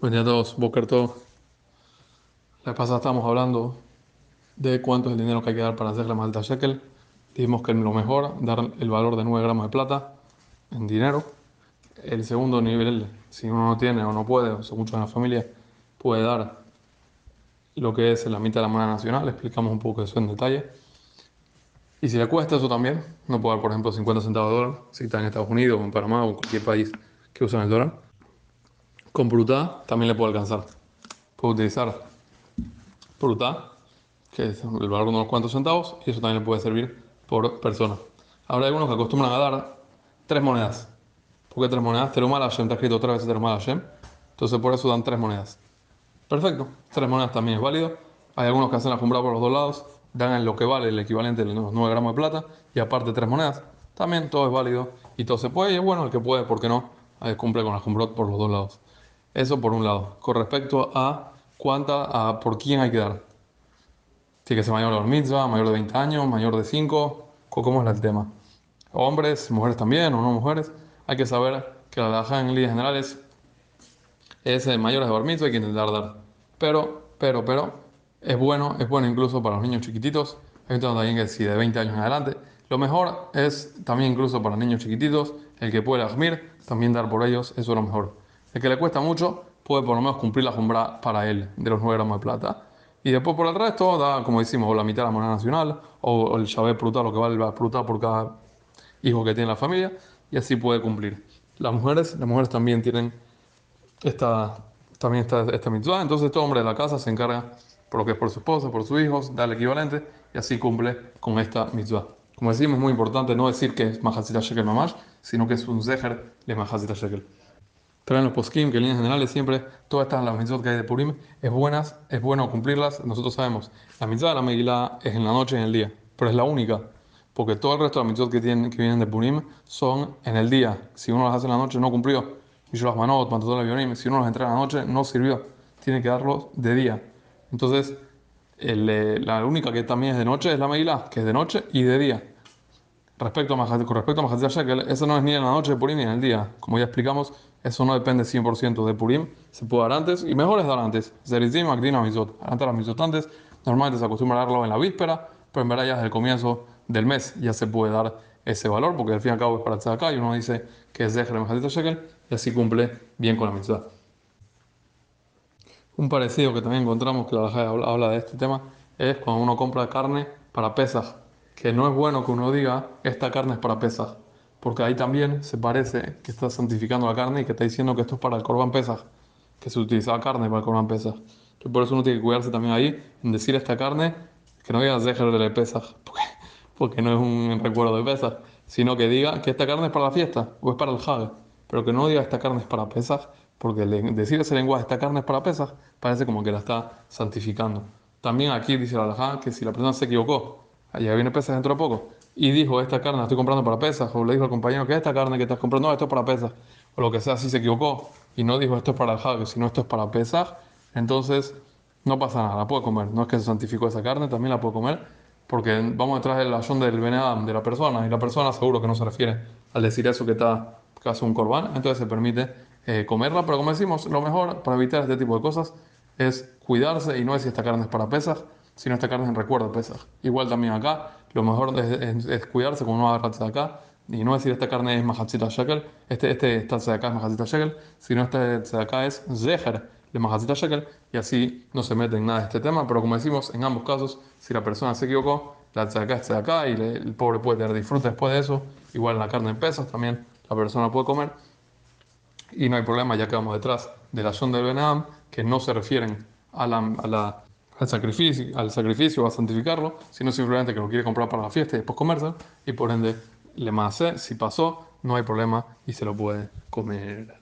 Buen día a todos, Boker todo. La pasada estábamos hablando de cuánto es el dinero que hay que dar para hacer la malta shekel. Dijimos que lo mejor, dar el valor de 9 gramos de plata en dinero. El segundo nivel, si uno no tiene o no puede, o son muchos en la familia, puede dar lo que es la mitad de la moneda nacional. Explicamos un poco eso en detalle. Y si le cuesta eso también, no puede dar, por ejemplo, 50 centavos de dólar, si está en Estados Unidos o en Panamá o en cualquier país que usan el dólar con Brutá también le puede alcanzar. Puede utilizar Brutá, que es el valor de unos cuantos centavos, y eso también le puede servir por persona. Hay algunos que acostumbran a dar tres monedas. ¿Por qué tres monedas? Terumar Hashem, está escrito tres veces Terumar Hashem. Entonces por eso dan tres monedas. Perfecto, tres monedas también es válido. Hay algunos que hacen la por los dos lados, dan lo que vale el equivalente de los 9 gramos de plata y aparte tres monedas. También todo es válido y todo se puede. Y es bueno, el que puede, ¿por qué no? cumple con la por los dos lados. Eso por un lado. Con respecto a cuánta, a por quién hay que dar. Tiene que ser mayor de mitzvah, mayor de 20 años, mayor de 5. ¿Cómo es el tema? Hombres, mujeres también, o no mujeres. Hay que saber que la laja en líneas generales es mayores de bar mitzvah, hay que intentar dar. Pero, pero, pero, es bueno, es bueno incluso para los niños chiquititos. Hay también que si de 20 años en adelante. Lo mejor es también incluso para niños chiquititos, el que puede asmir, también dar por ellos, eso es lo mejor. El que le cuesta mucho puede por lo menos cumplir la jumbra para él de los 9 gramos de plata. Y después por el resto da, como decimos, la mitad de la moneda nacional o, el llave brutal, lo que vale la brutal por cada hijo que tiene la familia, y así puede cumplir. Las mujeres, las mujeres también tienen esta, también esta, esta entonces todo hombre de la casa se encarga por lo que es por su esposa, por sus hijos, da el equivalente y así cumple con esta mitzvah. Como decimos, es muy importante no decir que es Mahasita Shekel Mamash, sino que es un Zeher de Mahasita Shekel traen los poskim, que en líneas generales siempre todas estas las mitzvot que hay de Purim es buenas, es bueno cumplirlas. Nosotros sabemos, la mitzvah de la Megillah es en la noche y en el día, pero es la única, porque todo el resto de las mitzvot que, tienen, que vienen de Purim son en el día. Si uno las hace en la noche no cumplió. Y yo las manot, todo el si uno las entrega en la noche no sirvió. Tiene que darlos de día. Entonces, eh, la única que también es de noche es la Megillah, que es de noche y de día. Respecto a con respecto a Mahatzir Shekel, eso no es ni en la noche de Purim ni en el día. Como ya explicamos, eso no depende 100% de Purim. Se puede dar antes y mejor es dar antes. Zerizim, Magdina, Mizot. Antes las Mizot antes. Normalmente se acostumbra a darlo en la víspera, pero en verdad ya desde el comienzo del mes ya se puede dar ese valor, porque al fin y al cabo es para acá y uno dice que es Zecher Mahatzir Shekel y así cumple bien con la mitzvah. Un parecido que también encontramos que la habla de este tema es cuando uno compra carne para pesas que no es bueno que uno diga esta carne es para pesas, porque ahí también se parece que está santificando la carne y que está diciendo que esto es para el corban pesas, que se utilizaba carne para el corban pesas. Entonces por eso uno tiene que cuidarse también ahí en decir esta carne, que no diga dejar de pesas, porque, porque no es un recuerdo de pesas, sino que diga que esta carne es para la fiesta o es para el jade, pero que no diga esta carne es para pesas, porque decir ese lenguaje esta carne es para pesas parece como que la está santificando. También aquí dice la alajá que si la persona se equivocó allá viene pesas dentro de poco, y dijo, esta carne la estoy comprando para pesas, o le dijo al compañero que esta carne que estás comprando, no, esto es para pesas, o lo que sea, si se equivocó, y no dijo esto es para el si sino esto es para pesas, entonces no pasa nada, la puede comer, no es que se santificó esa carne, también la puede comer, porque vamos detrás del ayón del Benedam de la persona, y la persona seguro que no se refiere al decir eso que está casi un corbán, entonces se permite eh, comerla, pero como decimos, lo mejor para evitar este tipo de cosas es cuidarse y no decir esta carne es para pesas, si no esta carne en recuerdo pesa. Igual también acá, lo mejor es, cuidarse como no agarrarse de acá y no decir esta carne es mahatzita shekel, este, este esta de acá es mahatzita shekel, sino este de acá es zeher de mahatzita shekel y así no se mete en nada de este tema, pero como decimos, en ambos casos, si la persona se equivocó, la de acá es de acá y el pobre puede tener disfrute después de eso, igual la carne en pesas también la persona puede comer y no hay problema ya que vamos detrás de la son del Benam que no se refieren a la, a la al sacrificio, al sacrificio a santificarlo, sino simplemente que lo quiere comprar para la fiesta y después comerse, y por ende le más si pasó, no hay problema y se lo puede comer.